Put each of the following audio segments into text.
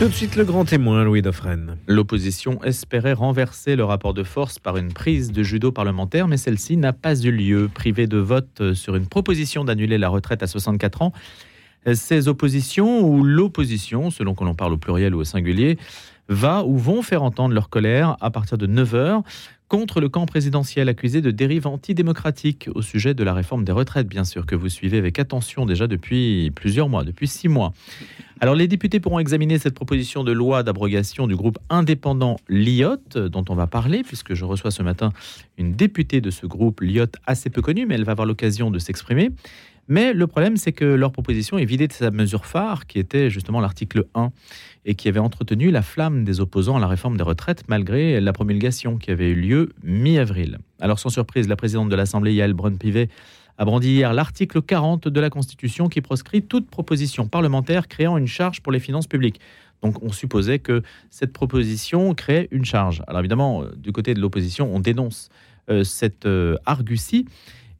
Tout de suite le grand témoin, Louis Dauphren. L'opposition espérait renverser le rapport de force par une prise de judo parlementaire, mais celle-ci n'a pas eu lieu. Privée de vote sur une proposition d'annuler la retraite à 64 ans, ces oppositions ou l'opposition, selon qu'on en parle au pluriel ou au singulier, va ou vont faire entendre leur colère à partir de 9h contre le camp présidentiel accusé de dérive antidémocratique au sujet de la réforme des retraites, bien sûr, que vous suivez avec attention déjà depuis plusieurs mois, depuis six mois. Alors les députés pourront examiner cette proposition de loi d'abrogation du groupe indépendant LIOT, dont on va parler, puisque je reçois ce matin une députée de ce groupe LIOT assez peu connue, mais elle va avoir l'occasion de s'exprimer. Mais le problème, c'est que leur proposition est vidée de sa mesure phare, qui était justement l'article 1, et qui avait entretenu la flamme des opposants à la réforme des retraites, malgré la promulgation qui avait eu lieu mi-avril. Alors sans surprise, la présidente de l'Assemblée, Yael Braun-Pivet, a brandi hier l'article 40 de la Constitution qui proscrit toute proposition parlementaire créant une charge pour les finances publiques. Donc on supposait que cette proposition créait une charge. Alors évidemment, euh, du côté de l'opposition, on dénonce euh, cette euh, argutie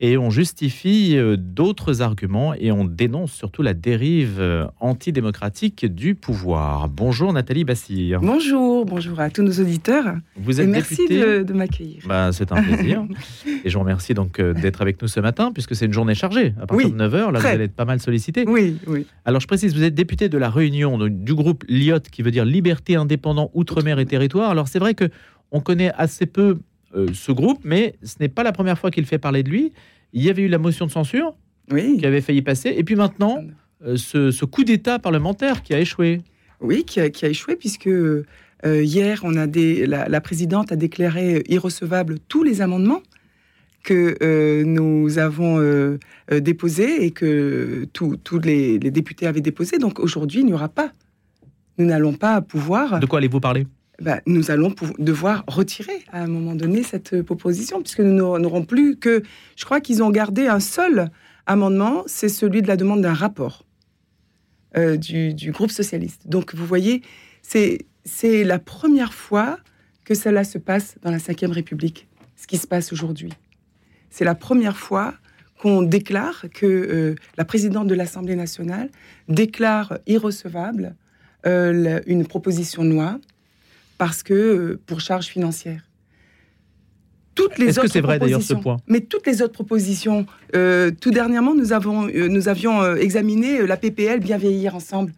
et on justifie euh, d'autres arguments et on dénonce surtout la dérive euh, antidémocratique du pouvoir. Bonjour Nathalie Bassir. Bonjour, bonjour à tous nos auditeurs. Vous êtes et merci députée- de, de m'accueillir. Bah, c'est un plaisir. et je vous remercie donc euh, d'être avec nous ce matin, puisque c'est une journée chargée. À partir Oui, de 9h, là, vous allez être pas mal sollicité. Oui, oui. Alors, je précise, vous êtes député de la Réunion, du groupe LIOT, qui veut dire Liberté, Indépendant, Outre-mer et Territoire. Alors, c'est vrai que on connaît assez peu euh, ce groupe, mais ce n'est pas la première fois qu'il fait parler de lui. Il y avait eu la motion de censure Oui, qui avait failli passer, et puis maintenant, euh, ce, ce coup d'État parlementaire qui a échoué. oui qui, a, qui a échoué puisque euh, hier, on a des, la, la présidente a déclaré irrecevables tous les amendements que nous avons déposés et que tous tous les, les députés avaient déposés. Donc aujourd'hui, il n'y aura pas. Nous n'allons pas pouvoir. De quoi allez-vous parler? Bah, nous allons devoir retirer à un moment donné cette euh, proposition, puisque nous n'aurons- plus que. Je crois qu'ils ont gardé un seul amendement, c'est celui de la demande d'un rapport euh, du, groupe socialiste. Donc vous voyez, c'est la première fois que cela se passe dans la Ve République, ce qui se passe aujourd'hui. C'est la première fois qu'on déclare que euh, la présidente de l'Assemblée nationale déclare irrecevable une proposition de loi parce que euh, pour charge financière. Toutes les Est-ce que autres c'est vrai, d'ailleurs, ce propositions- point Mais toutes les autres propositions, euh, tout dernièrement, nous, avons, euh, nous avions euh, examiné la PPL Bien vieillir ensemble.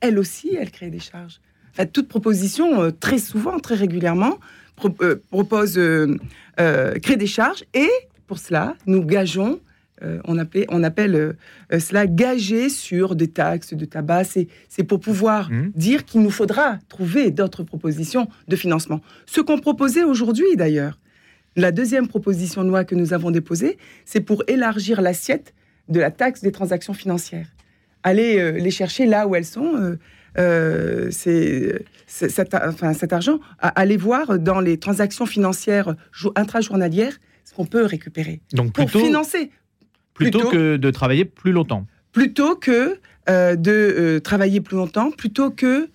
Elle aussi, elle crée des charges. Enfin, toute proposition, très souvent, très régulièrement, pro- propose, crée des charges et pour cela, nous gageons, on, appelait, on appelle euh, euh, cela gager sur des taxes de tabac. C'est pour pouvoir Mhm. dire qu'il nous faudra trouver d'autres propositions de financement. Ce qu'on proposait aujourd'hui, d'ailleurs, la deuxième proposition de loi que nous avons déposée, c'est pour élargir l'assiette de la taxe des transactions financières. Aller euh, les chercher là où elles sont. euh, euh, c'est cet, enfin, cet argent, aller voir dans les transactions financières jou- intrajournalières ce qu'on peut récupérer Donc pour financer plutôt plutôt- que de travailler plus longtemps. plutôt que euh, de euh, travailler plus longtemps, plutôt que,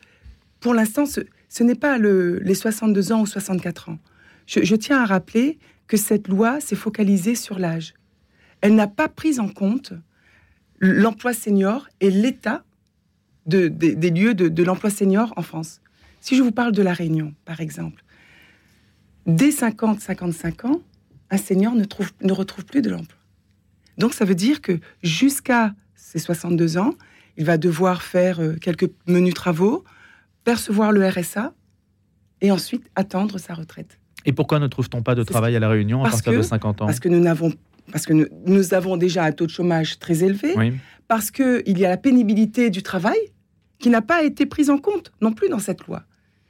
pour l'instant, ce, ce n'est pas le- les 62 ans ou 64 ans. Je, je tiens à rappeler que cette loi s'est focalisée sur l'âge. Elle n'a pas pris en compte l'emploi senior et l'état de- des- des lieux de, de l'emploi senior en France. Si je vous parle de la Réunion, par exemple, dès 50-55 ans, un senior ne, trouve, ne retrouve plus de l'emploi. Donc ça veut dire que jusqu'à ses 62 ans, il va devoir faire euh, quelques menus travaux, percevoir le RSA et ensuite attendre sa retraite. Et pourquoi ne trouve-t-on pas de travail à La Réunion à parce partir que- de 50 ans? Parce que nous n'avons parce que nous, nous avons déjà un taux de chômage très élevé, Oui. parce qu'il y a la pénibilité du travail qui n'a pas été prise en compte non plus dans cette loi.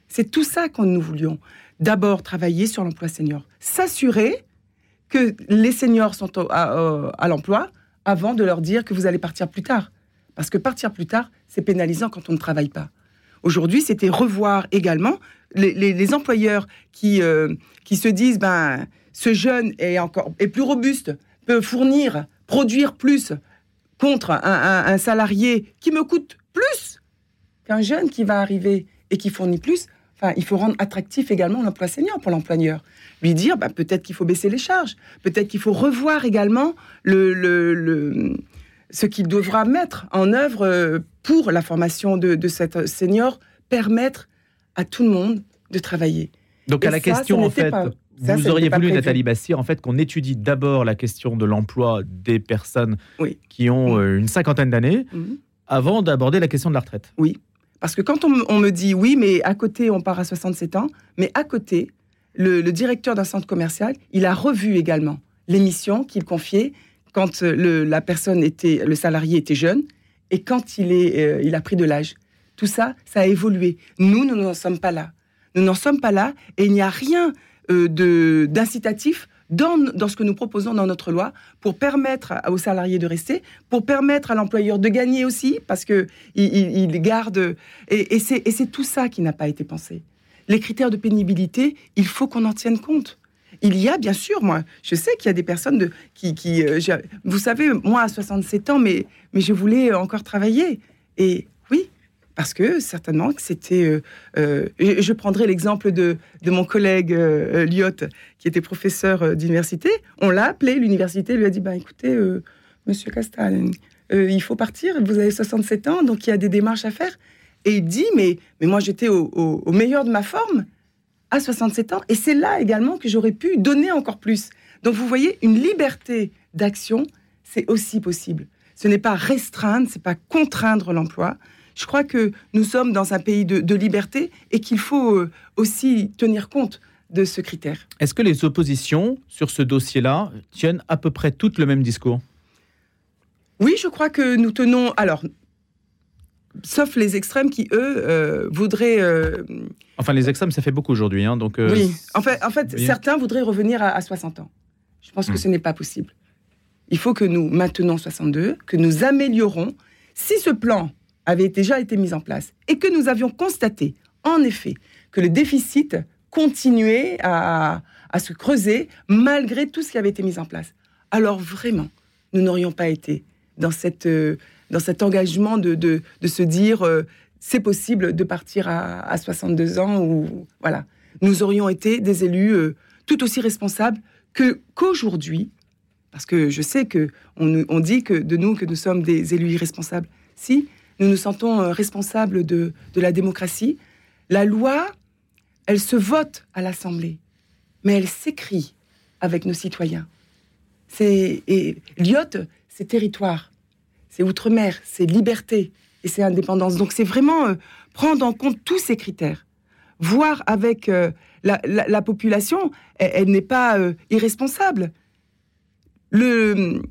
C'est tout ça que nous voulions. D'abord, travailler sur l'emploi senior. S'assurer les seniors sont au- à, l'emploi avant de leur dire que vous allez partir plus tard. Parce que partir plus tard, c'est pénalisant quand on ne travaille pas. Aujourd'hui, c'était revoir également les, employeurs qui, euh, qui se disent ben, ce jeune est, encore, est plus robuste, peut fournir, produire plus contre un salarié qui me coûte plus qu'un jeune qui va arriver et qui fournit plus. Enfin, il faut rendre attractif également l'emploi senior pour l'employeur. Lui dire, bah, peut-être qu'il faut baisser les charges, peut-être qu'il faut revoir également le, le- le- ce qu'il devra mettre en œuvre euh, pour la formation de, de cette senior permettre à tout le monde de travailler. Donc à la ça, question, en fait, pas- vous ça auriez voulu. Nathalie Bassire, en fait, qu'on étudie d'abord la question de l'emploi des personnes Oui. qui ont euh, une cinquantaine d'années Mhm. avant d'aborder la question de la retraite. Parce que quand on, me- dit oui, mais à côté, on part à 67 ans, mais à côté, le, directeur d'un centre commercial, il a revu également l'émission qu'il confiait quand euh, le, la personne était, le salarié était jeune et quand il, est, euh, il a pris de l'âge. Tout ça, ça a évolué. Nous, nous n'en sommes pas là. Nous n'en sommes pas là et il n'y a rien euh, d'incitatif dans, dans ce que nous proposons dans notre loi pour permettre aux salariés de rester, pour permettre à l'employeur de gagner aussi, parce que il, garde. Et, et c'est tout ça qui n'a pas été pensé. Les critères de pénibilité, il faut qu'on en tienne compte. Il y a bien sûr, moi, je sais qu'il y a des personnes de, qui, qui euh, vous savez, moi à 67 ans, mais, mais je voulais encore travailler. Et parce que certainement que c'était. euh, euh, je prendrai l'exemple de, de mon collègue euh, euh, Lyotte, qui était professeur d'université. On l'a appelé, l'université lui a dit bah, écoutez, monsieur Castal, il faut partir, vous avez 67 ans, donc il y a des démarches à faire. Et il dit mais, mais moi j'étais au, au- au meilleur de ma forme à 67 ans, et c'est là également que j'aurais pu donner encore plus. Donc vous voyez, une liberté d'action, c'est aussi possible. Ce n'est pas restreindre, c'est pas contraindre l'emploi. Je crois que nous sommes dans un pays de, de liberté et qu'il faut euh, aussi tenir compte de ce critère. Est-ce que les oppositions sur ce dossier-là tiennent à peu près toutes le même discours? Oui, je crois que nous tenons. Alors, sauf les extrêmes qui, eux, euh, voudraient. euh, Enfin, les extrêmes, ça fait beaucoup aujourd'hui. hein, donc, euh, oui, en fait, en fait oui. certains voudraient revenir à, à 60 ans. Je pense Hmm. que ce n'est pas possible. Il faut que nous maintenons 62, que nous améliorons. Si ce plan avait déjà été mis en place et que nous avions constaté, en effet, que le déficit continuait à, à se creuser malgré tout ce qui avait été mis en place, alors vraiment, nous n'aurions pas été dans, cette, euh, dans cet engagement de, de, de se dire euh, c'est possible de partir à, à 62 ans ou voilà. Nous aurions été des élus euh, tout aussi responsables qu'aujourd'hui, parce que je sais que on, on dit que de nous que nous sommes des élus irresponsables. Si nous nous sentons euh, responsables de, de la démocratie, la loi, elle se vote à l'Assemblée, mais elle s'écrit avec nos citoyens. C'est et Lyotte, c'est territoire, c'est outre-mer, c'est liberté et c'est indépendance. Donc c'est vraiment euh, prendre en compte tous ces critères, voir avec euh, la, la- la population, elle, n'est pas irresponsable. Le,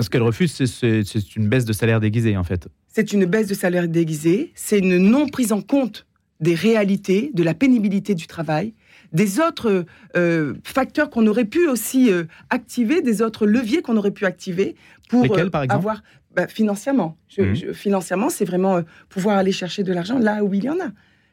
Ce qu'elle refuse, c'est une baisse de salaire déguisée, en fait. C'est une baisse de salaire déguisée, c'est une non prise en compte des réalités, de la pénibilité du travail, des autres euh, facteurs qu'on aurait pu aussi euh, activer, des autres leviers qu'on aurait pu activer pour Lesquels, euh, par exemple? avoir bah, financièrement. Je- je- financièrement, c'est vraiment pouvoir aller chercher de l'argent là où il y en a.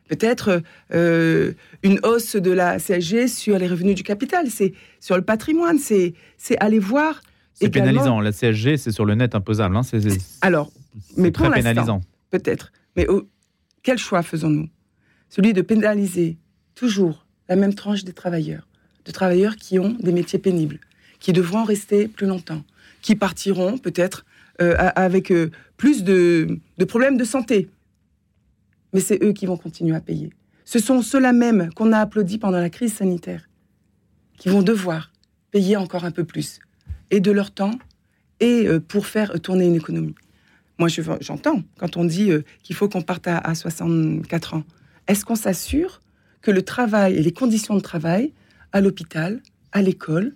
Peut-être euh, une hausse de la CSG sur les revenus du capital, c'est sur le patrimoine, c'est aller voir. C'est pénalisant. La CSG, c'est sur le net imposable. hein, Alors, mais pour très l'instant, pénalisant. peut-être. Mais oh, quel choix faisons-nous? Celui de pénaliser toujours la même tranche des travailleurs, de travailleurs qui ont des métiers pénibles, qui devront rester plus longtemps, qui partiront peut-être euh, avec euh, plus de, de problèmes de santé. Mais c'est eux qui vont continuer à payer. Ce sont ceux-là même qu'on a applaudis pendant la crise sanitaire, qui vont devoir payer encore un peu plus, et de leur temps, et euh, pour faire tourner une économie. Moi, je- j'entends quand on dit euh, qu'il faut qu'on parte à, à 64 ans. Est-ce qu'on s'assure que le travail et les conditions de travail à l'hôpital, à l'école,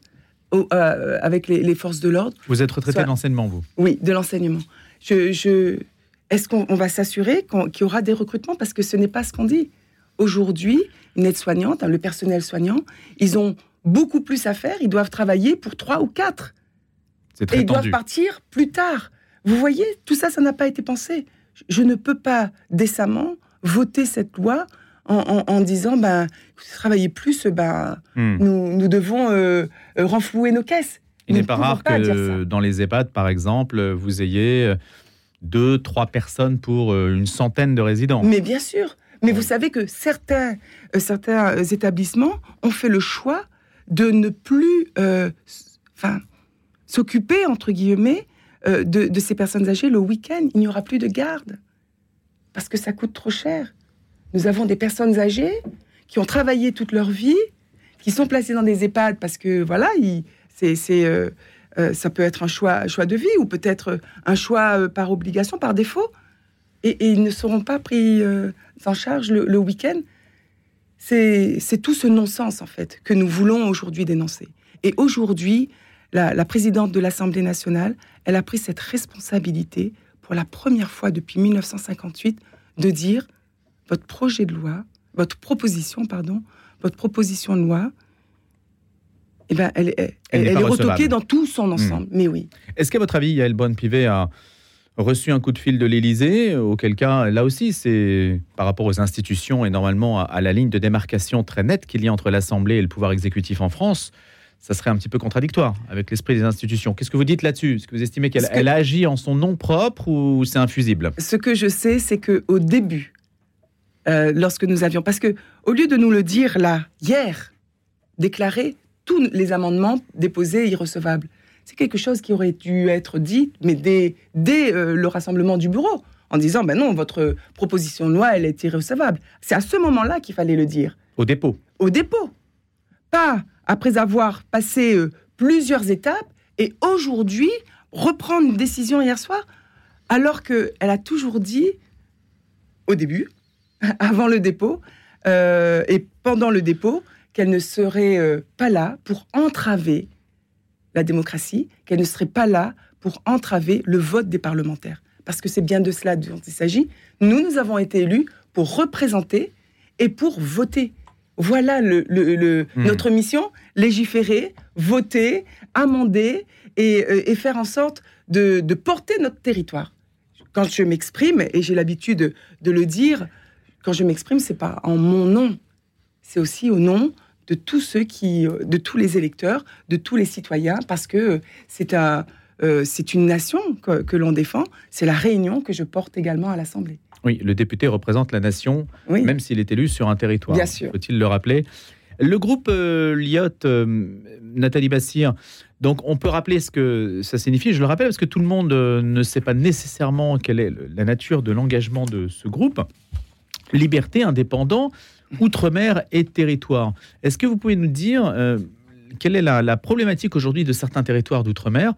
au- euh, avec les, les forces de l'ordre, Vous êtes retraité Soit- de l'enseignement, vous? Oui, de l'enseignement. Je, je- Est-ce qu'on on va s'assurer qu'il y aura des recrutements? Parce que ce n'est pas ce qu'on dit. Aujourd'hui, une aide-soignante, hein, le personnel soignant, ils ont beaucoup plus à faire. Ils doivent travailler pour trois ou quatre. Et ils doivent partir plus tard. Vous voyez, tout ça, ça n'a pas été pensé. Je- ne peux pas décemment voter cette loi en, en- en disant, ben, travailler plus, ben, Hmm. nous, nous devons euh, euh, renflouer nos caisses. Il n'est ne pas rare pas que dans les EHPAD, par exemple, vous ayez euh, deux, trois personnes pour une centaine de résidents. Mais bien sûr. Mais vous savez que certains, euh, certains établissements ont fait le choix de ne plus euh, s'occuper, entre guillemets, euh, de, ces personnes âgées le week-end. Il n'y aura plus de garde. Parce que ça coûte trop cher. Nous avons des personnes âgées qui ont travaillé toute leur vie, qui sont placées dans des EHPAD parce que voilà, c'est, euh, euh, ça peut être un choix, choix de vie ou peut-être un choix par obligation, par défaut, et, ils ne seront pas pris en charge le, week-end. C'est, tout ce non-sens en fait que nous voulons aujourd'hui dénoncer. Et aujourd'hui, la présidente de l'Assemblée nationale, elle a pris cette responsabilité pour la première fois depuis 1958 de dire votre projet de loi, votre proposition, pardon, votre proposition de loi, eh ben, elle, elle, est, retoquée dans tout son ensemble. Hmm. Mais oui. Est-ce qu'à votre avis, Yael Bonne-Pivet a reçu un coup de fil de l'Élysée Auquel cas, là aussi, c'est par rapport aux institutions et normalement à, la ligne de démarcation très nette qu'il y a entre l'Assemblée et le pouvoir exécutif en France ça serait un petit peu contradictoire avec l'esprit des institutions. Qu'est-ce que vous dites là-dessus? Est-ce que vous estimez qu'elle elle agit en son nom propre ou c'est infusible? Ce que je sais, c'est que au début, euh, lorsque nous avions, parce que au lieu de nous le dire là hier, déclarer tous les amendements déposés irrecevables, c'est quelque chose qui aurait dû être dit, mais dès, dès euh, le rassemblement du bureau, en disant ben non, votre proposition de loi elle est irrecevable. C'est à ce moment-là qu'il fallait le dire. Au dépôt. Au dépôt. Pas après avoir passé euh, plusieurs étapes et aujourd'hui reprendre une décision hier soir alors qu'elle a toujours dit au début, avant le dépôt euh, et pendant le dépôt, qu'elle ne serait euh, pas là pour entraver la démocratie, qu'elle ne serait pas là pour entraver le vote des parlementaires. Parce que c'est bien de cela dont il s'agit. Nous, nous avons été élus pour représenter et pour voter. Voilà le, hmm. notre mission, légiférer, voter, amender et, euh, faire en sorte de, porter notre territoire. Quand je m'exprime, et j'ai l'habitude de, le dire, quand je m'exprime, c'est pas en mon nom, c'est aussi au nom de tous ceux qui, euh, de tous les électeurs, de tous les citoyens, parce que c'est un, euh, c'est une nation que, l'on défend. C'est la Réunion que je porte également à l'Assemblée. Oui, le député représente la nation, même s'il est élu sur un territoire. Bien sûr. Faut-il le rappeler Le groupe euh, Lyot, euh, Nathalie Bassir, donc on peut rappeler ce que ça signifie. Je le rappelle parce que tout le monde euh, ne sait pas nécessairement quelle est la nature de l'engagement de ce groupe. Liberté, indépendant, outre-mer et territoire. Est-ce que vous pouvez nous dire quelle est la problématique aujourd'hui de certains territoires d'outre-mer?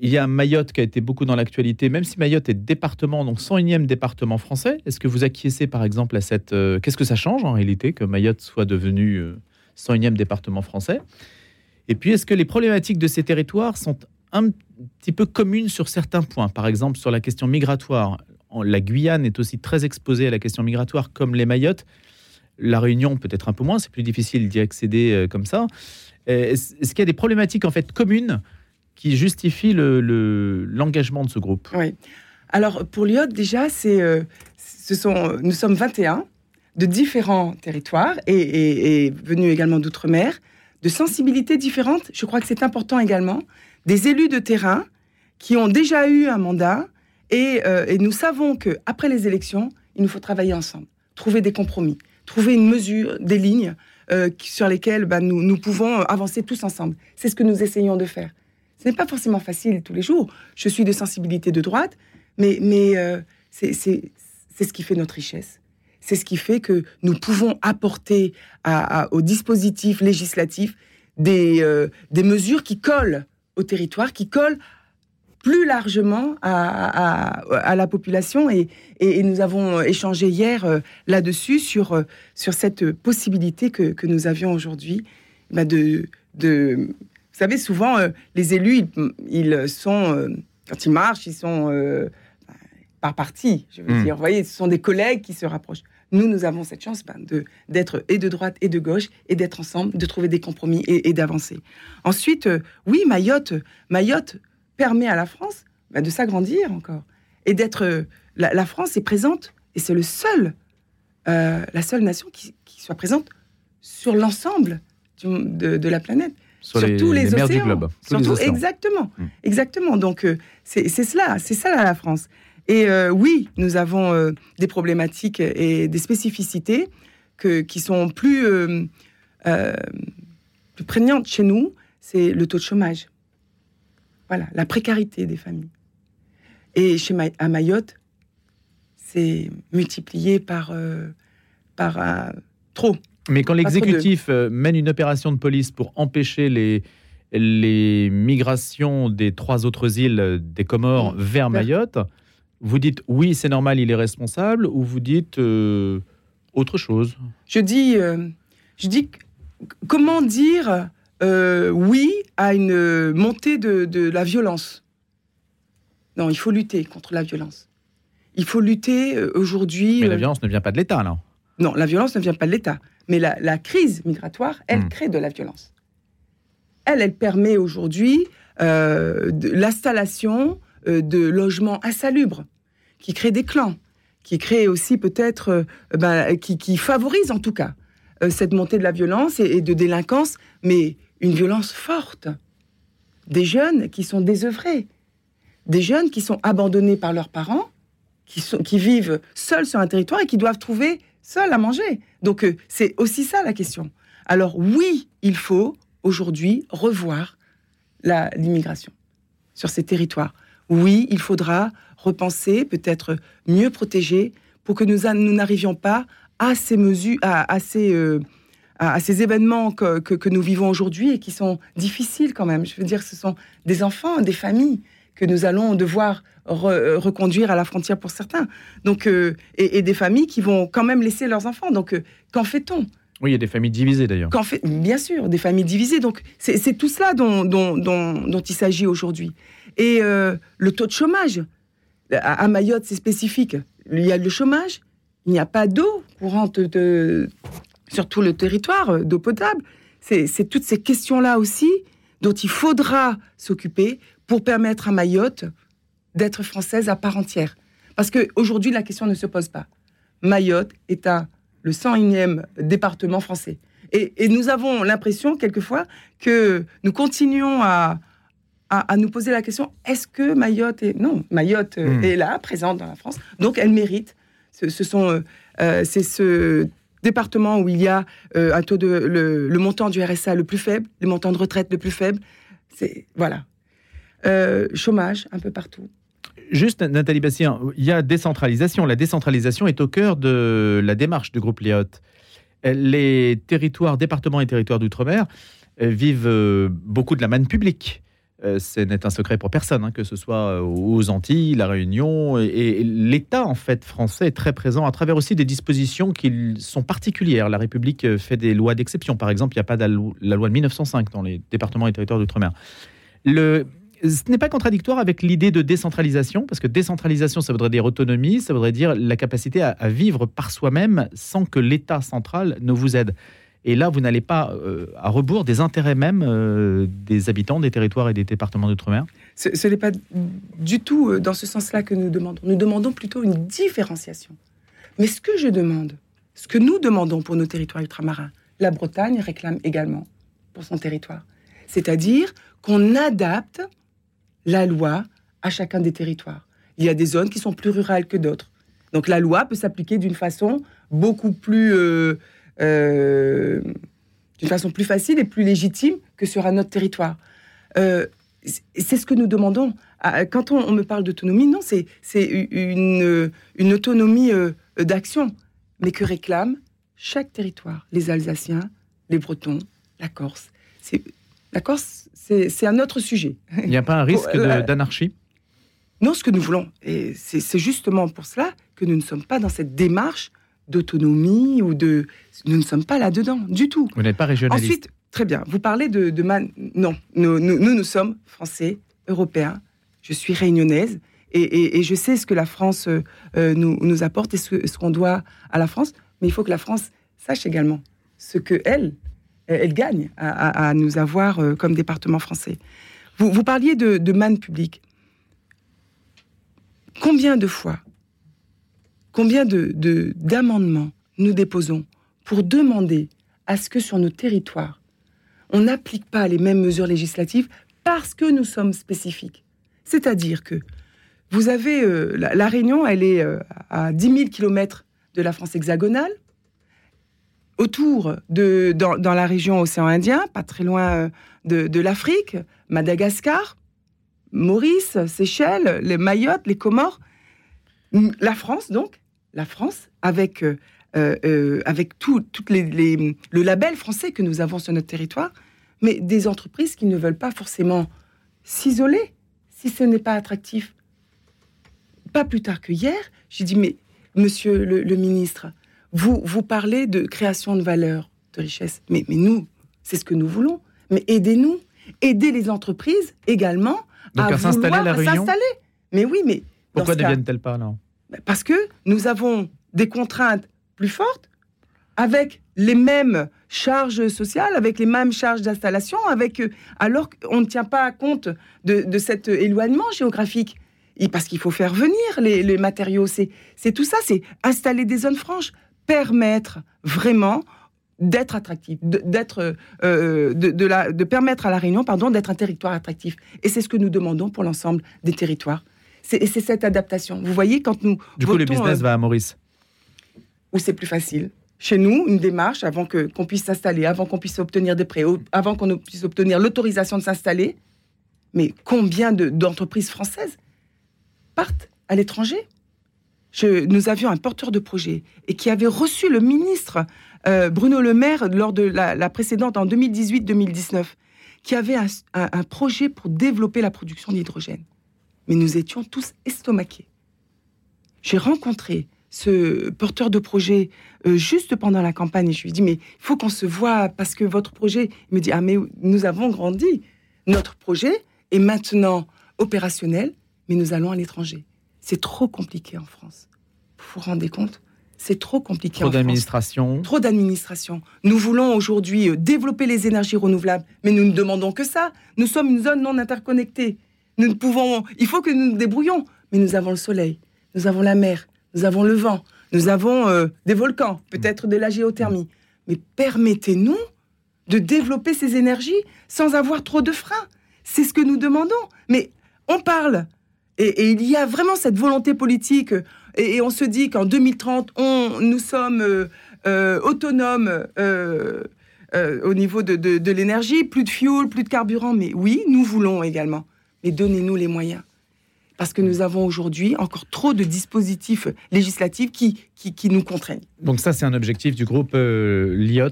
Il y a Mayotte qui a été beaucoup dans l'actualité, même si Mayotte est département, donc 101e département français. Est-ce que vous acquiescez par exemple à cette... Euh, qu'est-ce que ça change en réalité que Mayotte soit devenu 101e euh, département français? Et puis est-ce que les problématiques de ces territoires sont un petit peu communes sur certains points? Par exemple sur la question migratoire. La Guyane est aussi très exposée à la question migratoire comme les Mayotte. La Réunion peut-être un peu moins, c'est plus difficile d'y accéder euh, comme ça. Est-ce qu'il y a des problématiques en fait communes qui justifie l'engagement le, de ce groupe Oui. Alors, pour l'IOT, déjà, euh, ce sont, nous sommes 21 de différents territoires et, venus également d'outre-mer, de sensibilités différentes. Je crois que c'est important également. Des élus de terrain qui ont déjà eu un mandat et, euh, nous savons qu'après les élections, il nous faut travailler ensemble, trouver des compromis, trouver une mesure, des lignes euh, sur lesquelles nous, nous pouvons avancer tous ensemble. C'est ce que nous essayons de faire. Ce n'est pas forcément facile tous les jours. Je suis de sensibilité de droite, mais, mais euh, c'est ce qui fait notre richesse. C'est ce qui fait que nous pouvons apporter au dispositif législatif des, euh, des mesures qui collent au territoire, qui collent plus largement à, à, la population. Et, et, nous avons échangé hier euh, là-dessus sur, sur cette possibilité que, que nous avions aujourd'hui bah, de, de vous savez, souvent, euh, les élus, ils, sont, euh, quand ils marchent, ils sont euh, par parti, je veux hmm. dire. Vous voyez, ce sont des collègues qui se rapprochent. Nous, nous avons cette chance ben, de, d'être et de droite et de gauche et d'être ensemble, de trouver des compromis et, d'avancer. Ensuite, oui, Mayotte, Mayotte permet à la France ben, de s'agrandir encore et d'être. La, France est présente et c'est le seul, la seule nation qui, soit présente sur l'ensemble de, de, la planète sur, tous les, océans. du globe. exactement, hmm. exactement. Donc euh, c'est cela, c'est ça la France. Et euh, oui, nous avons euh, des problématiques et des spécificités que, qui sont plus, plus prégnantes chez nous. C'est le taux de chômage. Voilà, la précarité des familles. Et chez à Mayotte, c'est multiplié par par un trop. Mais quand l'exécutif euh, mène une opération de police pour empêcher les, les migrations des trois autres îles euh, des Comores Mmh. vers Mayotte, vous dites oui, c'est normal, il est responsable, ou vous dites euh, autre chose? Je dis, euh, je dis comment dire euh, oui à une montée de, de la violence? Non, il faut lutter contre la violence. Il faut lutter aujourd'hui. Mais la violence ne vient pas de l'État, là. Non, la violence ne vient pas de l'État. Mais la, la crise migratoire, elle Mm. crée de la violence. Elle, elle permet aujourd'hui euh, l'installation euh, de logements insalubres, qui créent des clans, qui créent aussi peut-être, euh, ben, qui, qui favorisent en tout cas cette montée de la violence et, et de délinquance, mais une violence forte. Des jeunes qui sont désœuvrés, des jeunes qui sont abandonnés par leurs parents, qui, sont, qui vivent seuls sur un territoire et qui doivent trouver seuls à manger. Donc euh, c'est aussi ça la question. Alors oui, il faut aujourd'hui revoir l'immigration sur ces territoires. Oui, il faudra repenser, peut-être mieux protéger, pour que nous n'arrivions pas à ces mesures, à, ces, euh, à ces événements que, que- que nous vivons aujourd'hui et qui sont difficiles quand même. Je veux dire, ce sont des enfants, des familles que nous allons devoir re- reconduire à la frontière pour certains. Donc, euh, et, et des familles qui vont quand même laisser leurs enfants. Donc, euh, qu'en fait-on? Oui, il y a des familles divisées, d'ailleurs. Fait, bien sûr, des familles divisées. Donc, c'est tout cela dont, dont, dont- dont il s'agit aujourd'hui. Et euh, le taux de chômage, à, à Mayotte, c'est spécifique. Il y a le chômage, il n'y a pas d'eau courante de, sur tout le territoire, euh, d'eau potable. C'est toutes ces questions-là aussi dont il faudra s'occuper pour permettre à Mayotte d'être française à part entière. Parce qu'aujourd'hui, la question ne se pose pas. Mayotte est un, le 101e département français. Et, et nous avons l'impression, quelquefois, que nous continuons à, à, à nous poser la question est-ce que Mayotte est. Non, Mayotte euh, Hmm. est là, présente dans la France, donc elle mérite. Ce, ce sont. euh, euh, c'est ce département où il y a euh, un taux de. Le, montant du RSA le plus faible, le montant de retraite le plus faible. C'est. Voilà. Euh, chômage un peu partout. Juste, Nathalie Bastien, il y a décentralisation. La décentralisation est au cœur de la démarche du groupe Léotte. Les territoires, départements et territoires d'outre-mer euh, vivent beaucoup de la manne publique. Euh, Ce n'est un secret pour personne, hein, que ce soit euh, aux Antilles, la Réunion, et, l'État en fait français est très présent à travers aussi des dispositions qui sont particulières. La République euh, fait des lois d'exception. Par exemple, il n'y a pas la loi de 1905 dans les départements et territoires d'outre-mer. Ce n'est pas contradictoire avec l'idée de décentralisation, parce que décentralisation, ça voudrait dire autonomie, ça voudrait dire la capacité à vivre par soi-même sans que l'État central ne vous aide. Et là, vous n'allez pas euh, à rebours des intérêts même euh, des habitants des territoires et des départements d'outre-mer. Ce, n'est pas du tout euh, dans ce sens-là que nous demandons. Nous demandons plutôt une différenciation. Mais ce que je demande, ce que nous demandons pour nos territoires ultramarins, la Bretagne réclame également pour son territoire. C'est-à-dire qu'on adapte la loi à chacun des territoires. Il y a des zones qui sont plus rurales que d'autres. Donc la loi peut s'appliquer d'une façon beaucoup plus... euh, d'une façon plus facile et plus légitime que sur un autre territoire. Euh, c'est ce que nous demandons. Ah, Quand on, on me parle d'autonomie, non, c'est une, une autonomie euh, d'action, mais que réclame chaque territoire. Les Alsaciens, les Bretons, la Corse. La Corse, c'est un autre sujet. Il n'y a pas un risque d'anarchie? Non, ce que nous voulons, et c'est justement pour cela que nous ne sommes pas dans cette démarche d'autonomie ou de... Nous ne sommes pas là-dedans, du tout. Vous n'êtes pas régionaliste. Ensuite, très bien, vous parlez de... de man... Non, nous, nous, sommes français, européens, je suis réunionnaise, et, et- et je sais ce que la France euh, euh, nous, nous apporte et ce, ce qu'on doit à la France, mais il faut que la France sache également ce que elle, elle gagne à, à- à nous avoir euh, comme département français. Vous, vous parliez de, de manne publique. Combien de fois, combien de- de- d'amendements nous déposons pour demander à ce que sur nos territoires, on n'applique pas les mêmes mesures législatives parce que nous sommes spécifiques. C'est-à-dire que vous avez euh, la, Réunion, elle est euh, à 10 000 kilomètres de la France hexagonale, autour de dans, dans la région océan Indien, pas très loin euh, de, de l'Afrique, Madagascar, Maurice, Seychelles, les Mayotte, les Comores, la France donc, la France avec euh, euh, euh, avec tout toutes les, les- le label français que nous avons sur notre territoire, mais des entreprises qui ne veulent pas forcément s'isoler si ce n'est pas attractif. Pas plus tard que hier, j'ai dit, mais monsieur le, le ministre, vous, vous parlez de création de valeur, de richesse, mais, mais nous, c'est ce que nous voulons. Mais aidez-nous, aidez les entreprises également Donc, à s'installer à vouloir La Réunion s'installer. Mais oui, mais Pourquoi ne viennent-elles pas ben, Parce que nous avons des contraintes plus fortes, avec les mêmes charges sociales, avec les mêmes charges d'installation, avec euh, alors qu'on ne tient pas compte de, cet éloignement géographique. Et parce qu'il faut faire venir les, matériaux, c'est tout ça, c'est installer des zones franches, permettre vraiment d'être attractif, de- euh, de permettre à la Réunion, pardon, d'être un territoire attractif. Et c'est ce que nous demandons pour l'ensemble des territoires. C'est- Et c'est cette adaptation. Vous voyez, quand nous Du coup, le business euh, va à Maurice. où c'est plus facile. Chez nous, une démarche avant qu'on puisse s'installer, avant qu'on puisse obtenir des prêts, avant qu'on puisse obtenir l'autorisation de s'installer. Mais combien de- d'entreprises françaises partent à l'étranger? Je- Nous avions un porteur de projet et qui avait reçu le ministre euh, Bruno Le Maire lors de la, la précédente en 2018-2019, qui avait un, un- un projet pour développer la production d'hydrogène. Mais nous étions tous estomaqués. J'ai rencontré ce porteur de projet euh, juste pendant la campagne et je lui ai dit mais il faut qu'on se voit parce que votre projet il me dit ah mais nous avons grandi notre projet est maintenant opérationnel mais nous allons à l'étranger c'est trop compliqué en France vous vous rendez compte? C'est trop compliqué Trop en France d'administration. trop d'administration. Nous voulons aujourd'hui euh, développer les énergies renouvelables, mais nous ne demandons que ça. Nous sommes une zone non interconnectée. Nous ne pouvons. Il faut que nous nous débrouillons, mais nous avons le soleil, nous avons la mer, nous avons le vent, nous avons euh, des volcans, peut-être de la géothermie. Mais permettez-nous de développer ces énergies sans avoir trop de freins. C'est ce que nous demandons. Mais on parle. Et, il y a vraiment cette volonté politique. Et, on se dit qu'en 2030, on, nous sommes euh, euh, autonomes au niveau de l'énergie, plus de fuel, plus de carburant. Mais oui, nous voulons également. Mais donnez-nous les moyens. Parce que nous avons aujourd'hui encore trop de dispositifs législatifs qui, qui, qui nous contraignent. Donc ça, c'est un objectif du groupe euh, LIOT.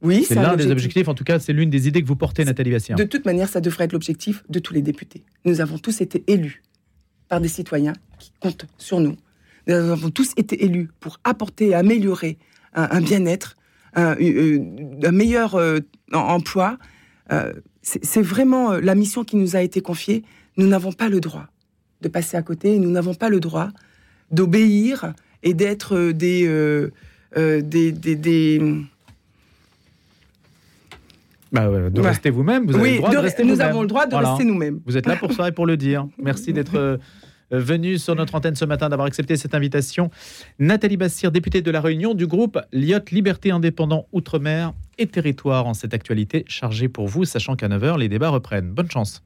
Oui, C'est un l'un des objectif. objectifs, en tout cas, c'est l'une des idées que vous portez, Nathalie Bastien. De toute manière, ça devrait être l'objectif de tous les députés. Nous avons tous été élus par des citoyens qui comptent sur nous. Nous avons tous été élus pour apporter et améliorer un, un bien-être, un, euh, un meilleur euh, em- emploi. Euh, c'est vraiment euh, la mission qui nous a été confiée. Nous n'avons pas le droit de passer à côté. Nous n'avons pas le droit d'obéir et d'être euh, des, euh, euh, des, des- des- Bah, de Ouais. rester vous-même. Vous avez oui, le droit de, de- rester nous avons le droit de Voilà. rester nous-mêmes. Vous êtes là pour ça et pour le dire. Merci d'être euh, venu sur notre antenne ce matin, d'avoir accepté cette invitation. Nathalie Bassir, députée de la Réunion du groupe Lyotte Liberté Indépendant Outre-mer et Territoire en cette actualité chargée pour vous, sachant qu'à 9h, les débats reprennent. Bonne chance.